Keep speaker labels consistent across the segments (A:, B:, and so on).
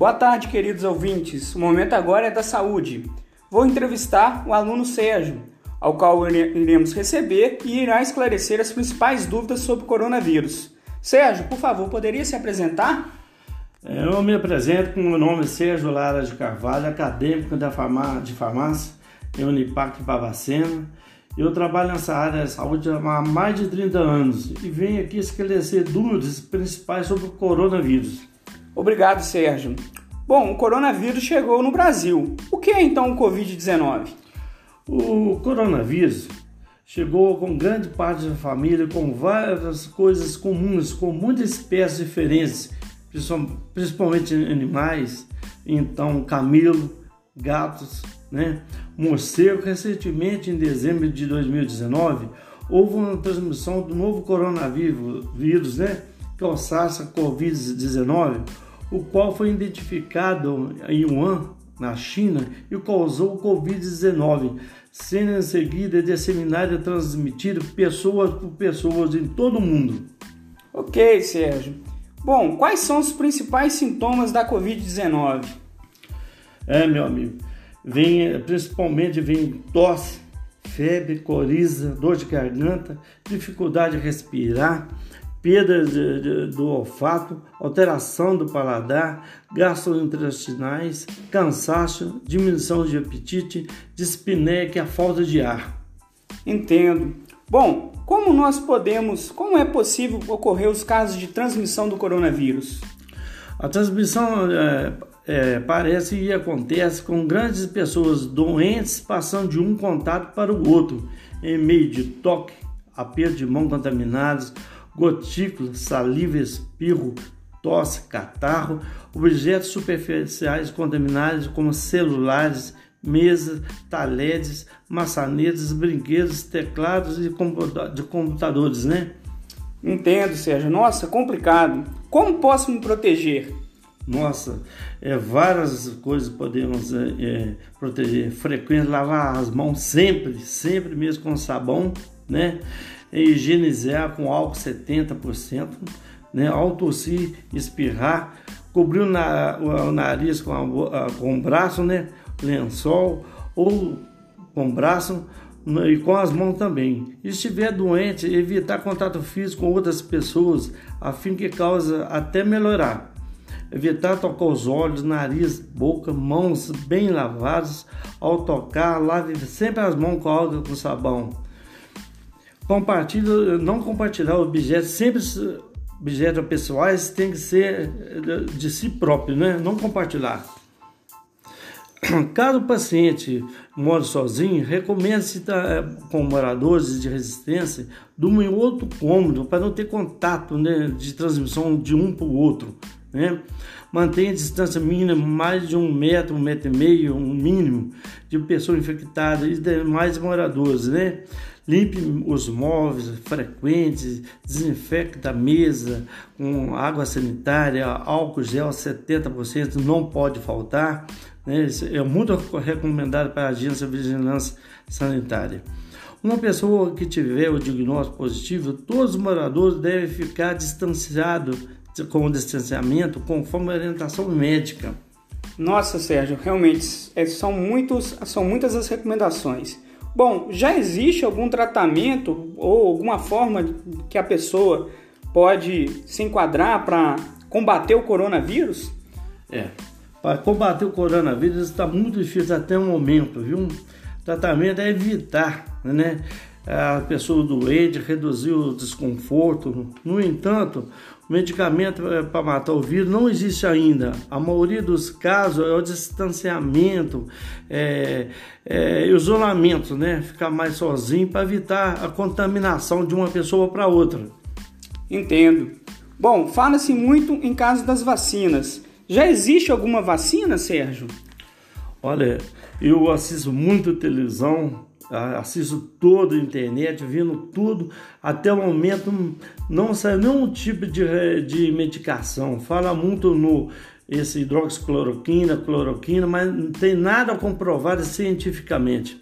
A: Boa tarde, queridos ouvintes. O momento agora é da saúde. Vou entrevistar o aluno Sérgio, ao qual iremos receber e irá esclarecer as principais dúvidas sobre o coronavírus. Sérgio, por favor, poderia se apresentar?
B: É, eu me apresento com o nome Sérgio Lara de Carvalho, acadêmico da farmácia, de farmácia em Unipac Barbacena. Eu trabalho nessa área de saúde há mais de 30 anos e venho aqui esclarecer dúvidas principais sobre o coronavírus.
A: Obrigado, Sérgio. Bom, o coronavírus chegou no Brasil. O que é então o Covid-19?
B: O coronavírus chegou com grande parte da família, com várias coisas comuns, com muitas espécies diferentes, principalmente animais, então camelo, gatos, né? morcego. Recentemente, em dezembro de 2019, houve uma transmissão do novo coronavírus, né? que é o SARS-CoV-19, o qual foi identificado em Wuhan, na China, e causou o Covid-19, sendo em seguida disseminado e transmitido pessoas por pessoas em todo o mundo.
A: Ok, Sérgio. Bom, quais são os principais sintomas da Covid-19?
B: É, meu amigo, vem principalmente vem tosse, febre, coriza, dor de garganta, dificuldade de respirar, perda de, de, do olfato, alteração do paladar, gastrointestinais, cansaço, diminuição de apetite, dispneia, que é a falta de ar.
A: Entendo. Bom, como nós podemos, como é possível ocorrer os casos de transmissão do coronavírus?
B: A transmissão é, é, parece e acontece com grandes pessoas doentes passando de um contato para o outro, em meio de toque, aperto de mão contaminados, gotícula, saliva, espirro, tosse, catarro, objetos superficiais contaminados como celulares, mesas, talheres, maçanetas, brinquedos, teclados e de computadores, né?
A: Entendo, Sérgio. Nossa, complicado. Como posso me proteger?
B: Nossa, é, várias coisas podemos é, é, proteger. Frequente lavar as mãos sempre, sempre mesmo com sabão, né? Higienizar com álcool 70%, né? ao tossir, espirrar, cobrir na, o nariz com, a, com braço, né? lençol, ou com braço né? e com as mãos também. E estiver doente, evitar contato físico com outras pessoas, a fim que causa até melhorar. Evitar tocar os olhos, nariz, boca, mãos bem lavadas. Ao tocar, lave sempre as mãos com água com sabão compartilha, não compartilhar objetos, sempre objetos pessoais tem que ser de si próprio, né? Não compartilhar. Caso o paciente mora sozinho, recomenda-se estar é, com moradores de resistência dormir em outro cômodo para não ter contato né, de transmissão de um para o outro. Né? Mantenha a distância mínima mais de um metro, um metro e meio, um mínimo de pessoa infectada e demais moradores. Né? Limpe os móveis frequentes, desinfecte a mesa com água sanitária, álcool gel 70% não pode faltar. Né? É muito recomendado para a agência de vigilância sanitária. Uma pessoa que tiver o diagnóstico positivo, todos os moradores devem ficar distanciados com o distanciamento conforme a orientação médica.
A: Nossa, Sérgio, realmente é, são, muitos, são muitas as recomendações. Bom, já existe algum tratamento ou alguma forma que a pessoa pode se enquadrar para combater o coronavírus?
B: É, para combater o coronavírus está muito difícil até o momento, viu? O tratamento é evitar, né? A pessoa doente, reduzir o desconforto. No entanto, o medicamento é, para matar o vírus não existe ainda. A maioria dos casos é o distanciamento, é, é isolamento, né? Ficar mais sozinho para evitar a contaminação de uma pessoa para outra.
A: Entendo. Bom, fala-se muito em caso das vacinas. Já existe alguma vacina, Sérgio?
B: Olha, eu assisto muito televisão, assisto toda a internet, vendo tudo. Até o momento não saiu nenhum tipo de, de medicação. Fala muito no esse hidroxicloroquina, cloroquina, mas não tem nada comprovado cientificamente.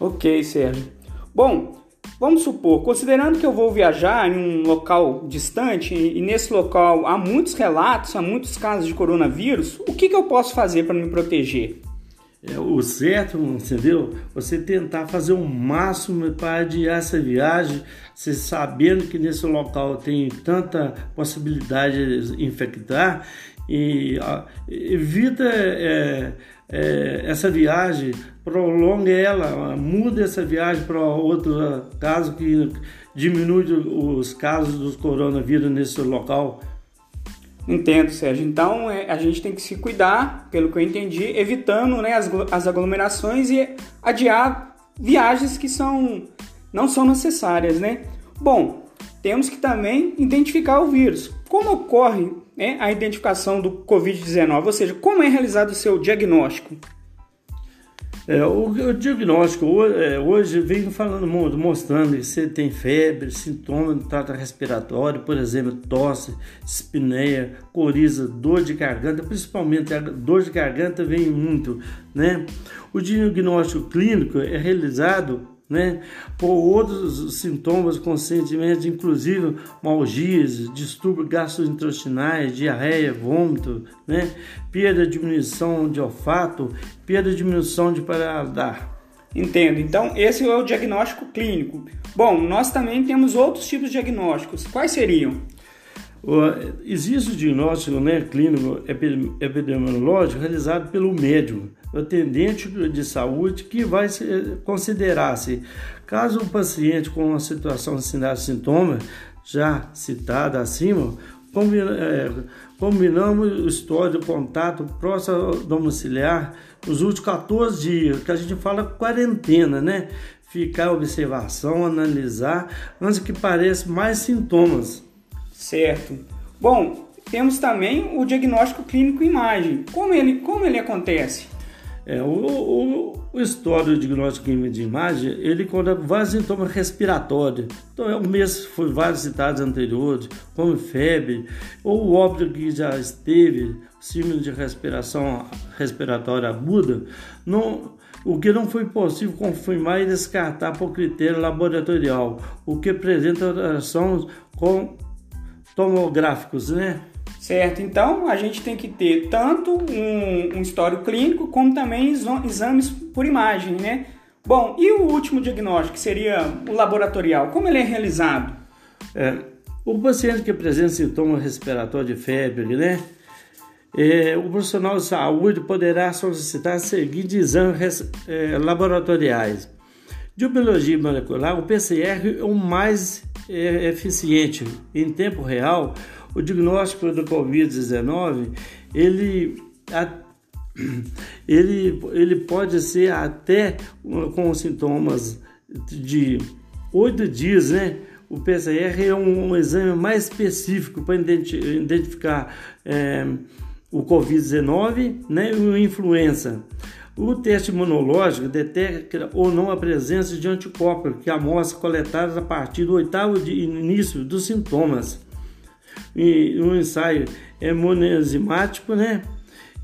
A: Ok, Sérgio. Bom, Vamos supor, considerando que eu vou viajar em um local distante e nesse local há muitos relatos, há muitos casos de coronavírus, o que, que eu posso fazer para me proteger?
B: É, o certo, entendeu? Você tentar fazer o máximo para adiar essa viagem, você sabendo que nesse local tem tanta possibilidade de infectar e evita é, é, essa viagem, prolongue ela, muda essa viagem para outro caso que diminui os casos dos coronavírus nesse local.
A: Entendo, Sérgio. Então é, a gente tem que se cuidar, pelo que eu entendi, evitando né, as, as aglomerações e adiar viagens que são não são necessárias, né? Bom, temos que também identificar o vírus. Como ocorre né, a identificação do Covid-19? Ou seja, como é realizado o seu diagnóstico?
B: É, o, o, diagnóstico é, hoje vem falando muito, mostrando que você tem febre, sintomas do trato respiratório, por exemplo, tosse, espineia, coriza, dor de garganta, principalmente a dor de garganta vem muito, né? O diagnóstico clínico é realizado né? Por outros sintomas conscientemente, inclusive malgias, distúrbios gastrointestinais, diarreia, vômito, né? Perda, diminuição de olfato, perda, diminuição de paladar.
A: Entendo. Então, esse é o diagnóstico clínico. Bom, nós também temos outros tipos de diagnósticos. Quais seriam?
B: Existe o diagnóstico né, clínico epidemiológico realizado pelo médico, atendente de saúde, que vai considerar-se, caso o paciente com uma situação de sintomas já citada acima, é, combinamos o histórico de contato próximo domiciliar nos últimos 14 dias, que a gente fala quarentena, né? Ficar observação, analisar, antes que pareça mais sintomas.
A: Certo. Bom, temos também o diagnóstico clínico imagem. Como ele, como ele acontece?
B: É, o, o, histórico diagnóstico clínico de imagem, ele conta vários sintomas respiratórios. Então, é o mês foi vários citados anteriores, como febre, ou o óbito que já esteve, símbolo de respiração respiratória aguda, não, o que não foi possível confirmar e descartar por critério laboratorial, o que apresenta alterações com tomográficos, né?
A: Certo, então a gente tem que ter tanto um, um histórico clínico como também exames por imagem, né? Bom, e o último diagnóstico, que seria o laboratorial, como ele é realizado?
B: É, o paciente que apresenta sintomas respiratórios de febre, né? É, o profissional de saúde poderá solicitar seguintes exames é, laboratoriais. De biologia molecular, o PCR é o mais é eficiente em tempo real, o diagnóstico do Covid-19 ele, ele, ele pode ser até com sintomas de oito dias, né? O PCR é um, um exame mais específico para identificar é, o Covid-19 né, e a influenza. O teste imunológico detecta ou não a presença de anticorpos, que é amostra coletada a partir do oitavo de início dos sintomas. E ensaio imunoenzimático, né?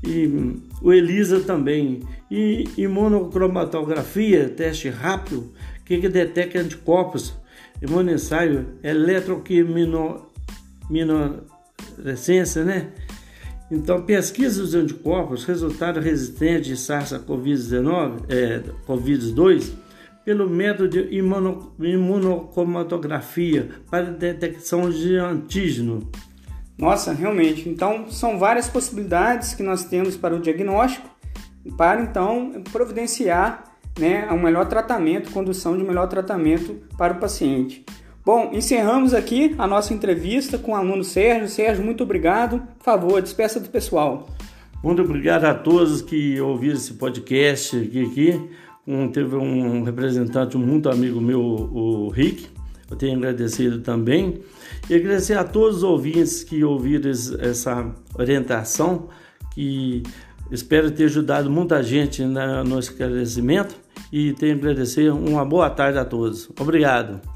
B: E o ELISA também. E imunocromatografia, teste rápido, que, que detecta anticorpos. Imunoensaio eletroquiminoscência, né? Então, pesquisas de anticorpos, resultado resistente de SARS-CoV-19, é, COVID-2, pelo método de imuno, imunocromatografia para detecção de antígeno.
A: Nossa, realmente. Então, são várias possibilidades que nós temos para o diagnóstico, para então providenciar né, um melhor tratamento, condução de melhor tratamento para o paciente. Bom, encerramos aqui a nossa entrevista com o aluno Sérgio. Sérgio, muito obrigado. Por favor, despeça do pessoal.
B: Muito obrigado a todos que ouviram esse podcast aqui. Um, teve um representante muito amigo meu, o Rick. Eu tenho agradecido também. E agradecer a todos os ouvintes que ouviram essa orientação, que espero ter ajudado muita gente no esclarecimento. E tenho agradecer. Uma boa tarde a todos. Obrigado.